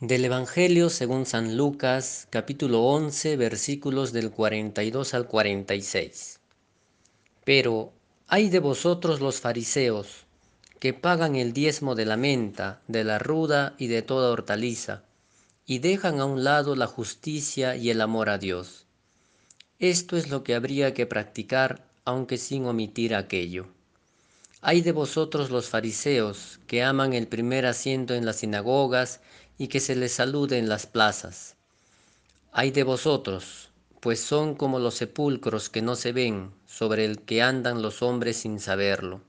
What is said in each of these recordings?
Del Evangelio según San Lucas, capítulo 11, versículos del 42 al 46. Pero, hay de vosotros los fariseos, que pagan el diezmo de la menta, de la ruda y de toda hortaliza, y dejan a un lado la justicia y el amor a Dios. Esto es lo que habría que practicar, aunque sin omitir aquello. Hay de vosotros los fariseos, que aman el primer asiento en las sinagogas y que se les salude en las plazas. Hay de vosotros, pues son como los sepulcros que no se ven, sobre el que andan los hombres sin saberlo.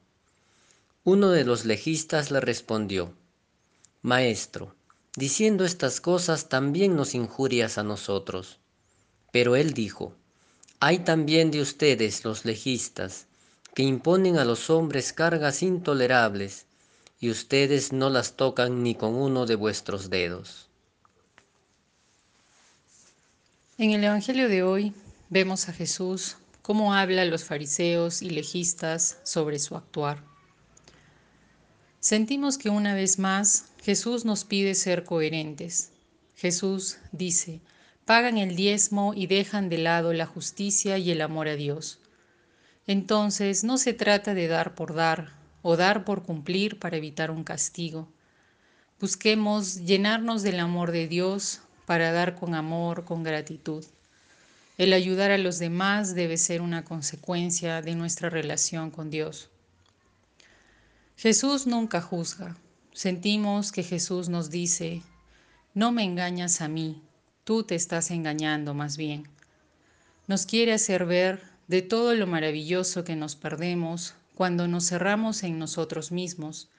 Uno de los legistas le respondió, Maestro, diciendo estas cosas también nos injurias a nosotros. Pero él dijo, Hay también de ustedes los legistas, que imponen a los hombres cargas intolerables, y ustedes no las tocan ni con uno de vuestros dedos. En el Evangelio de hoy vemos a Jesús cómo habla a los fariseos y legistas sobre su actuar. Sentimos que una vez más Jesús nos pide ser coherentes. Jesús dice, pagan el diezmo y dejan de lado la justicia y el amor a Dios. Entonces no se trata de dar por dar, o dar por cumplir para evitar un castigo. Busquemos llenarnos del amor de Dios para dar con amor, con gratitud. El ayudar a los demás debe ser una consecuencia de nuestra relación con Dios. Jesús nunca juzga. Sentimos que Jesús nos dice, no me engañas a mí, tú te estás engañando más bien. Nos quiere hacer ver de todo lo maravilloso que nos perdemos cuando nos cerramos en nosotros mismos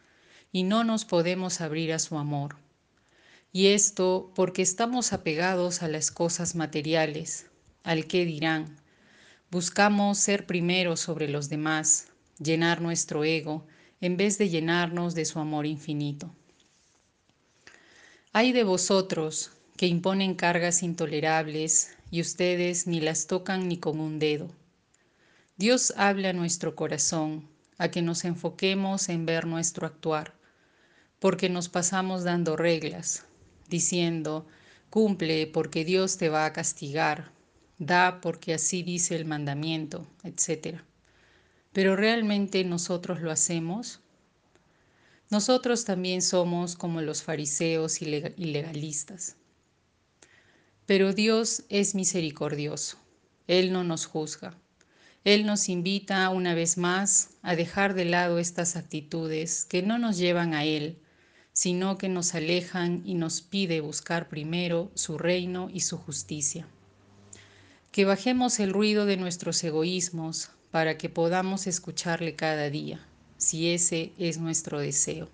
y no nos podemos abrir a su amor. Y esto porque estamos apegados a las cosas materiales, al qué dirán. Buscamos ser primero sobre los demás, llenar nuestro ego, en vez de llenarnos de su amor infinito. Hay de vosotros que imponen cargas intolerables y ustedes ni las tocan ni con un dedo. Dios habla a nuestro corazón, a que nos enfoquemos en ver nuestro actuar, porque nos pasamos dando reglas, diciendo, cumple porque Dios te va a castigar, da porque así dice el mandamiento, etc. Pero realmente nosotros lo hacemos. Nosotros también somos como los fariseos y legalistas. Pero Dios es misericordioso. Él no nos juzga. Él nos invita una vez más a dejar de lado estas actitudes que no nos llevan a Él, sino que nos alejan y nos pide buscar primero su reino y su justicia. Que bajemos el ruido de nuestros egoísmos para que podamos escucharle cada día, si ese es nuestro deseo.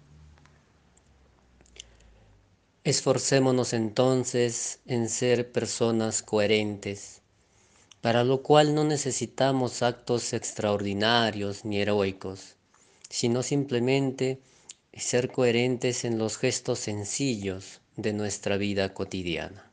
Esforcémonos entonces en ser personas coherentes para lo cual no necesitamos actos extraordinarios ni heroicos, sino simplemente ser coherentes en los gestos sencillos de nuestra vida cotidiana.